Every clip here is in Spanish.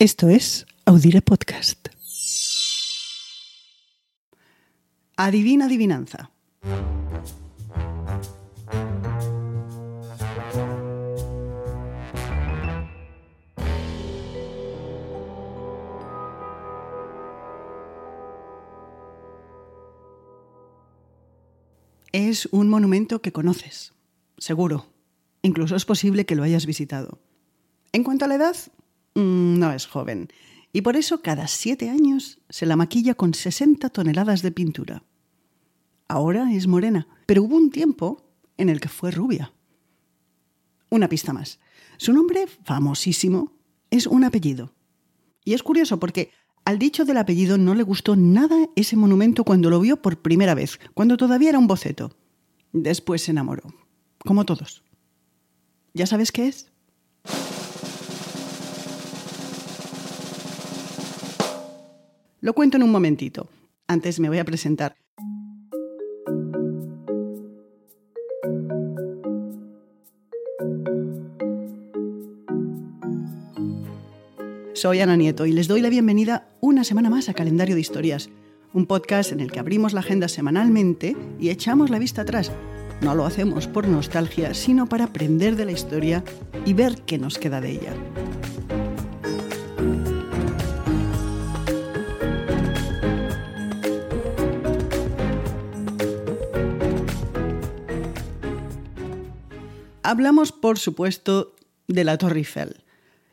Esto es Audire Podcast. Adivina adivinanza. Es un monumento que conoces, seguro. Incluso es posible que lo hayas visitado. En cuanto a la edad, no es joven. Y por eso cada siete años se la maquilla con 60 toneladas de pintura. Ahora es morena, pero hubo un tiempo en el que fue rubia. Una pista más. Su nombre, famosísimo, es un apellido. Y es curioso porque al dicho del apellido no le gustó nada ese monumento cuando lo vio por primera vez, cuando todavía era un boceto. Después se enamoró, como todos. ¿Ya sabes qué es? Lo cuento en un momentito. Antes me voy a presentar. Soy Ana Nieto y les doy la bienvenida una semana más a Calendario de Historias, un podcast en el que abrimos la agenda semanalmente y echamos la vista atrás. No lo hacemos por nostalgia, sino para aprender de la historia y ver qué nos queda de ella. Hablamos, por supuesto, de la Torre Eiffel.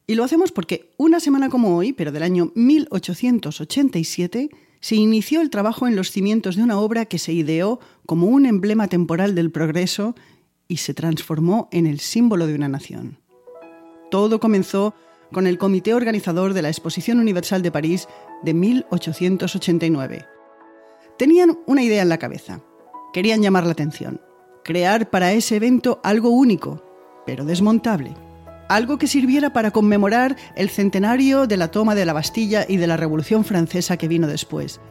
Y lo hacemos porque una semana como hoy, pero del año 1887, se inició el trabajo en los cimientos de una obra que se ideó como un emblema temporal del progreso y se transformó en el símbolo de una nación. Todo comenzó con el comité organizador de la Exposición Universal de París de 1889. Tenían una idea en la cabeza. Querían llamar la atención crear para ese evento algo único, pero desmontable. Algo que sirviera para conmemorar el centenario de la toma de la Bastilla y de la Revolución Francesa que vino después.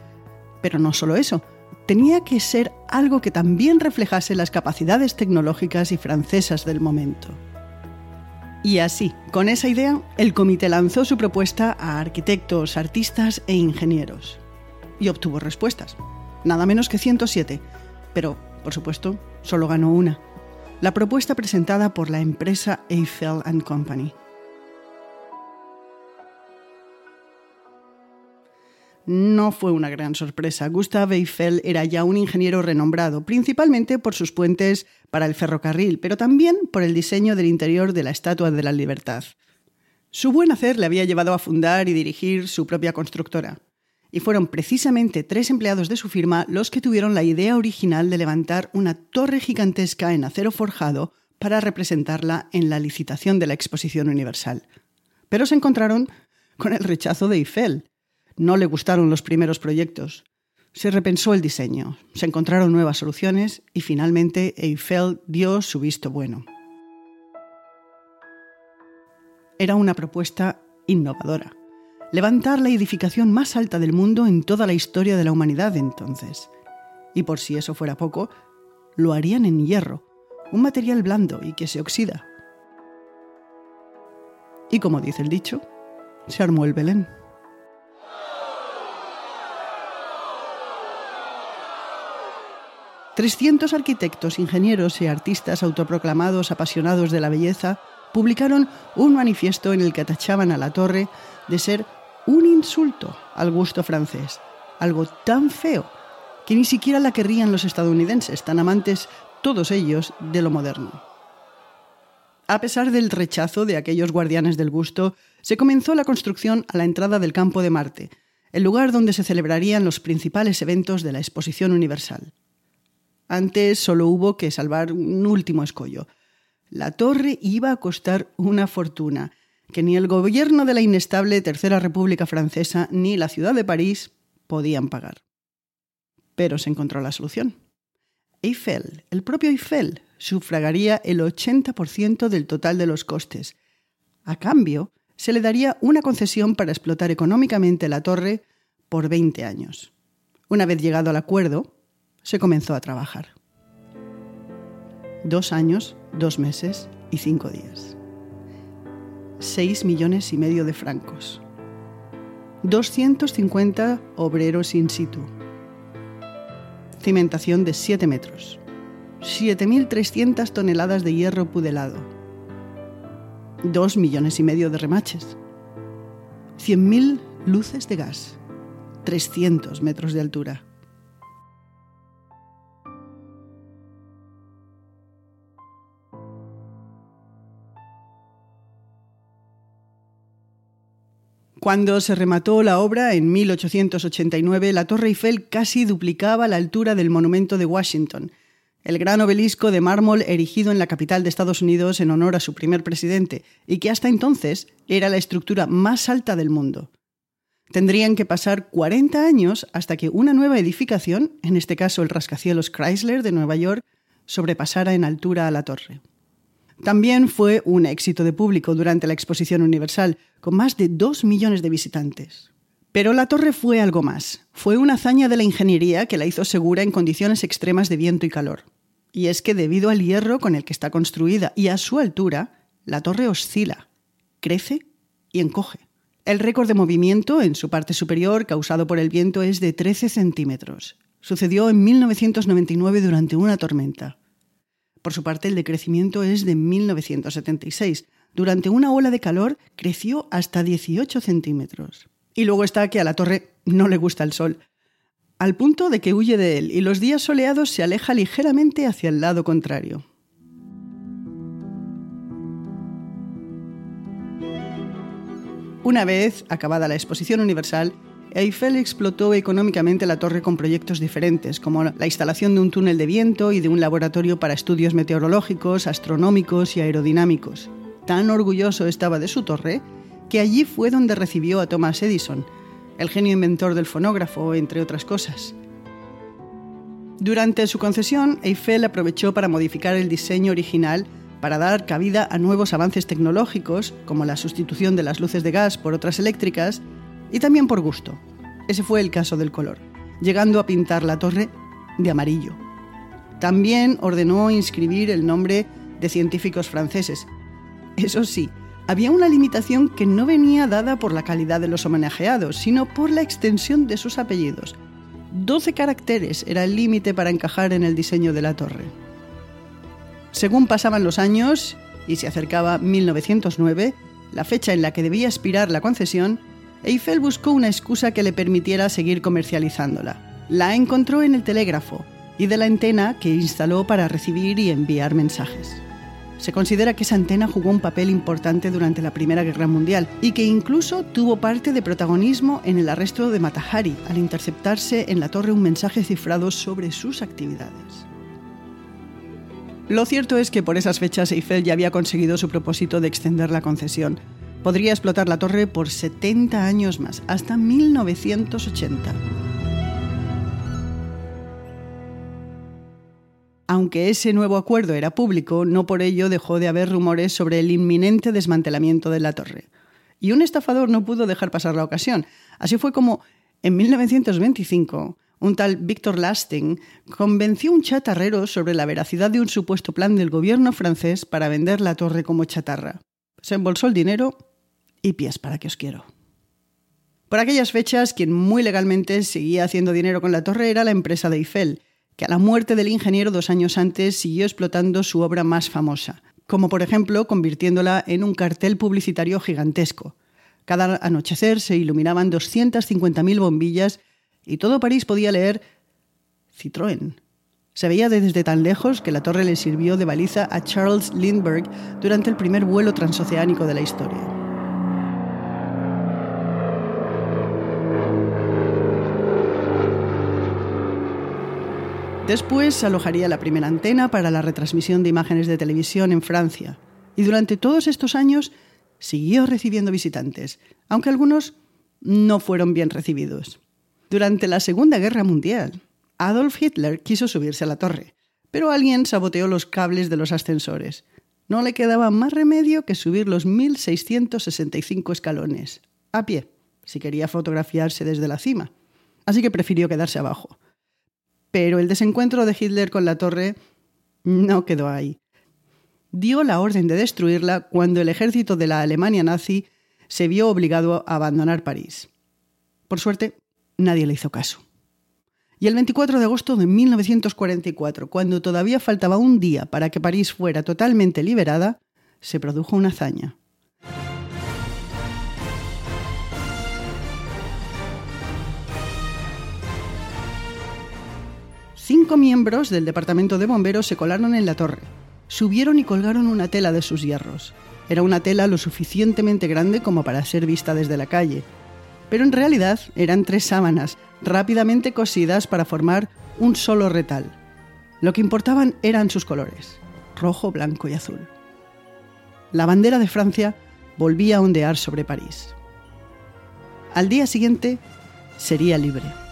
Pero no solo eso, tenía que ser algo que también reflejase las capacidades tecnológicas y francesas del momento. Y así, con esa idea, el comité lanzó su propuesta a arquitectos, artistas e ingenieros. Y obtuvo respuestas. Nada menos que 107. Pero por supuesto, solo ganó una. La propuesta presentada por la empresa Eiffel Company. No fue una gran sorpresa. Gustave Eiffel era ya un ingeniero renombrado, principalmente por sus puentes para el ferrocarril, pero también por el diseño del interior de la Estatua de la Libertad. Su buen hacer le había llevado a fundar y dirigir su propia constructora y fueron precisamente tres empleados de su firma los que tuvieron la idea original de levantar una torre gigantesca en acero forjado para representarla en la licitación de la Exposición Universal. Pero se encontraron con el rechazo de Eiffel. No le gustaron los primeros proyectos. Se repensó el diseño, se encontraron nuevas soluciones y finalmente Eiffel dio su visto bueno. Era una propuesta innovadora levantar la edificación más alta del mundo en toda la historia de la humanidad entonces. Y por si eso fuera poco, lo harían en hierro, un material blando y que se oxida. Y como dice el dicho, se armó el Belén. Trescientos arquitectos, ingenieros y artistas autoproclamados apasionados de la belleza publicaron un manifiesto en el que atachaban a la torre de ser un insulto al gusto francés, algo tan feo que ni siquiera la querrían los estadounidenses, tan amantes todos ellos de lo moderno. A pesar del rechazo de aquellos guardianes del gusto, se comenzó la construcción a la entrada del campo de Marte, el lugar donde se celebrarían los principales eventos de la Exposición Universal. Antes solo hubo que salvar un último escollo. La torre iba a costar una fortuna que ni el gobierno de la inestable Tercera República Francesa ni la ciudad de París podían pagar. Pero se encontró la solución. Eiffel, el propio Eiffel, sufragaría el 80% del total de los costes. A cambio, se le daría una concesión para explotar económicamente la torre por 20 años. Una vez llegado al acuerdo, se comenzó a trabajar. Dos años, dos meses y cinco días. 6 millones y medio de francos. 250 obreros in situ. Cimentación de 7 metros. 7.300 toneladas de hierro pudelado. 2 millones y medio de remaches. 100.000 luces de gas. 300 metros de altura. Cuando se remató la obra en 1889, la Torre Eiffel casi duplicaba la altura del monumento de Washington, el gran obelisco de mármol erigido en la capital de Estados Unidos en honor a su primer presidente, y que hasta entonces era la estructura más alta del mundo. Tendrían que pasar 40 años hasta que una nueva edificación, en este caso el rascacielos Chrysler de Nueva York, sobrepasara en altura a la torre. También fue un éxito de público durante la Exposición Universal, con más de 2 millones de visitantes. Pero la torre fue algo más. Fue una hazaña de la ingeniería que la hizo segura en condiciones extremas de viento y calor. Y es que debido al hierro con el que está construida y a su altura, la torre oscila, crece y encoge. El récord de movimiento en su parte superior causado por el viento es de 13 centímetros. Sucedió en 1999 durante una tormenta. Por su parte, el decrecimiento es de 1976. Durante una ola de calor creció hasta 18 centímetros. Y luego está que a la torre no le gusta el sol, al punto de que huye de él y los días soleados se aleja ligeramente hacia el lado contrario. Una vez acabada la exposición universal, Eiffel explotó económicamente la torre con proyectos diferentes, como la instalación de un túnel de viento y de un laboratorio para estudios meteorológicos, astronómicos y aerodinámicos. Tan orgulloso estaba de su torre que allí fue donde recibió a Thomas Edison, el genio inventor del fonógrafo, entre otras cosas. Durante su concesión, Eiffel aprovechó para modificar el diseño original para dar cabida a nuevos avances tecnológicos, como la sustitución de las luces de gas por otras eléctricas, y también por gusto. Ese fue el caso del color, llegando a pintar la torre de amarillo. También ordenó inscribir el nombre de científicos franceses. Eso sí, había una limitación que no venía dada por la calidad de los homenajeados, sino por la extensión de sus apellidos. 12 caracteres era el límite para encajar en el diseño de la torre. Según pasaban los años y se acercaba 1909, la fecha en la que debía expirar la concesión, Eiffel buscó una excusa que le permitiera seguir comercializándola. La encontró en el telégrafo y de la antena que instaló para recibir y enviar mensajes. Se considera que esa antena jugó un papel importante durante la Primera Guerra Mundial y que incluso tuvo parte de protagonismo en el arresto de Matahari al interceptarse en la torre un mensaje cifrado sobre sus actividades. Lo cierto es que por esas fechas Eiffel ya había conseguido su propósito de extender la concesión, podría explotar la torre por 70 años más, hasta 1980. Aunque ese nuevo acuerdo era público, no por ello dejó de haber rumores sobre el inminente desmantelamiento de la torre. Y un estafador no pudo dejar pasar la ocasión. Así fue como, en 1925, un tal Victor Lasting convenció a un chatarrero sobre la veracidad de un supuesto plan del gobierno francés para vender la torre como chatarra. Se embolsó el dinero y pies para que os quiero. Por aquellas fechas, quien muy legalmente seguía haciendo dinero con la torre era la empresa de Eiffel, que a la muerte del ingeniero dos años antes siguió explotando su obra más famosa, como por ejemplo convirtiéndola en un cartel publicitario gigantesco. Cada anochecer se iluminaban 250.000 bombillas y todo París podía leer Citroën. Se veía desde tan lejos que la torre le sirvió de baliza a Charles Lindbergh durante el primer vuelo transoceánico de la historia. Después alojaría la primera antena para la retransmisión de imágenes de televisión en Francia. Y durante todos estos años siguió recibiendo visitantes, aunque algunos no fueron bien recibidos. Durante la Segunda Guerra Mundial, Adolf Hitler quiso subirse a la torre, pero alguien saboteó los cables de los ascensores. No le quedaba más remedio que subir los 1665 escalones, a pie, si quería fotografiarse desde la cima. Así que prefirió quedarse abajo. Pero el desencuentro de Hitler con la torre no quedó ahí. Dio la orden de destruirla cuando el ejército de la Alemania nazi se vio obligado a abandonar París. Por suerte, nadie le hizo caso. Y el 24 de agosto de 1944, cuando todavía faltaba un día para que París fuera totalmente liberada, se produjo una hazaña. Cinco miembros del departamento de bomberos se colaron en la torre. Subieron y colgaron una tela de sus hierros. Era una tela lo suficientemente grande como para ser vista desde la calle, pero en realidad eran tres sábanas rápidamente cosidas para formar un solo retal. Lo que importaban eran sus colores, rojo, blanco y azul. La bandera de Francia volvía a ondear sobre París. Al día siguiente sería libre.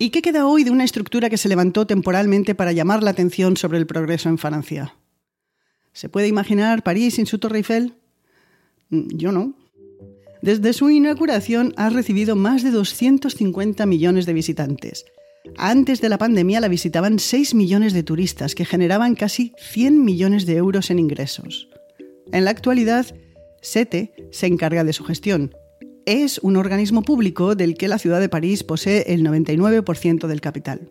¿Y qué queda hoy de una estructura que se levantó temporalmente para llamar la atención sobre el progreso en Francia? ¿Se puede imaginar París sin su Torre Eiffel? Mm, yo no. Desde su inauguración ha recibido más de 250 millones de visitantes. Antes de la pandemia la visitaban 6 millones de turistas que generaban casi 100 millones de euros en ingresos. En la actualidad, SETE se encarga de su gestión es un organismo público del que la ciudad de París posee el 99% del capital.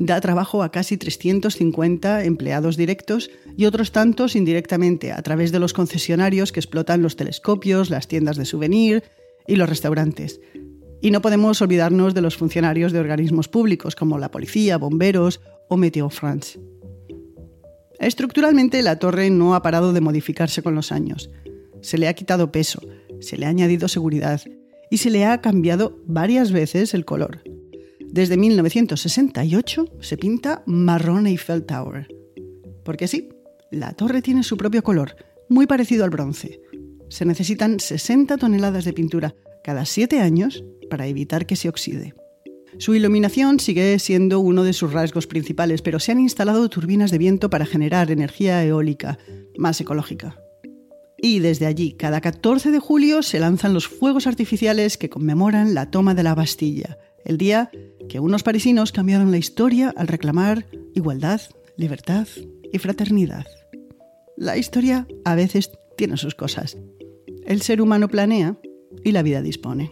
Da trabajo a casi 350 empleados directos y otros tantos indirectamente a través de los concesionarios que explotan los telescopios, las tiendas de souvenir y los restaurantes. Y no podemos olvidarnos de los funcionarios de organismos públicos como la policía, bomberos o Meteo France. Estructuralmente la torre no ha parado de modificarse con los años. Se le ha quitado peso, se le ha añadido seguridad y se le ha cambiado varias veces el color. Desde 1968 se pinta marrón Eiffel Tower. Porque sí, la torre tiene su propio color, muy parecido al bronce. Se necesitan 60 toneladas de pintura cada 7 años para evitar que se oxide. Su iluminación sigue siendo uno de sus rasgos principales, pero se han instalado turbinas de viento para generar energía eólica, más ecológica. Y desde allí, cada 14 de julio se lanzan los fuegos artificiales que conmemoran la toma de la Bastilla, el día que unos parisinos cambiaron la historia al reclamar igualdad, libertad y fraternidad. La historia a veces tiene sus cosas. El ser humano planea y la vida dispone.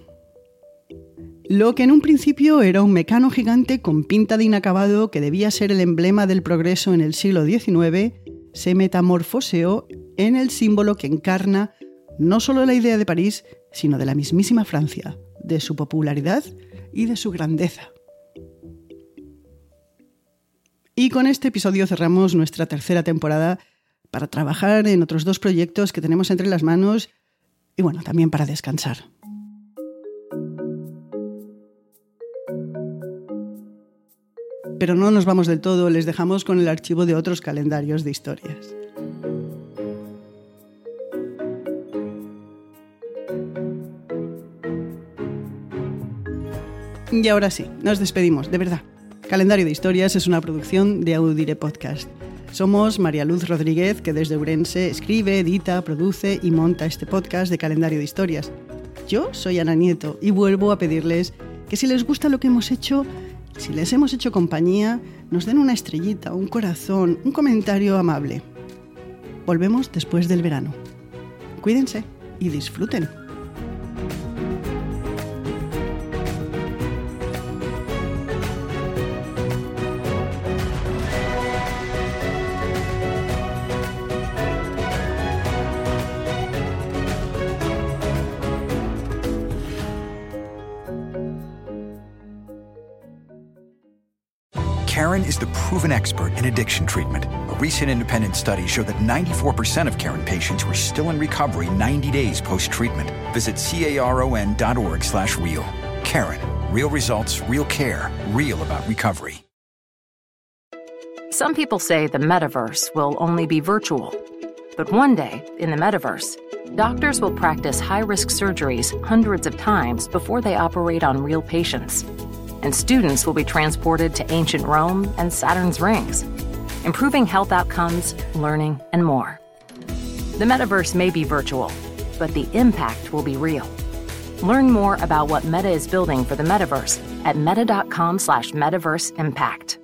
Lo que en un principio era un mecano gigante con pinta de inacabado que debía ser el emblema del progreso en el siglo XIX, se metamorfoseó en el símbolo que encarna no solo la idea de París, sino de la mismísima Francia, de su popularidad y de su grandeza. Y con este episodio cerramos nuestra tercera temporada para trabajar en otros dos proyectos que tenemos entre las manos y bueno, también para descansar. Pero no nos vamos del todo, les dejamos con el archivo de otros calendarios de historias. Y ahora sí, nos despedimos, de verdad. Calendario de Historias es una producción de Audire Podcast. Somos María Luz Rodríguez, que desde Urense escribe, edita, produce y monta este podcast de Calendario de Historias. Yo soy Ana Nieto y vuelvo a pedirles que si les gusta lo que hemos hecho, si les hemos hecho compañía, nos den una estrellita, un corazón, un comentario amable. Volvemos después del verano. Cuídense y disfruten. Karen is the proven expert in addiction treatment. A recent independent study showed that 94% of Karen patients were still in recovery 90 days post-treatment. Visit caron.org slash real. Karen. Real results, real care, real about recovery. Some people say the metaverse will only be virtual. But one day, in the metaverse, doctors will practice high-risk surgeries hundreds of times before they operate on real patients and students will be transported to ancient Rome and Saturn's rings, improving health outcomes, learning, and more. The metaverse may be virtual, but the impact will be real. Learn more about what Meta is building for the metaverse at meta.com slash metaverse impact.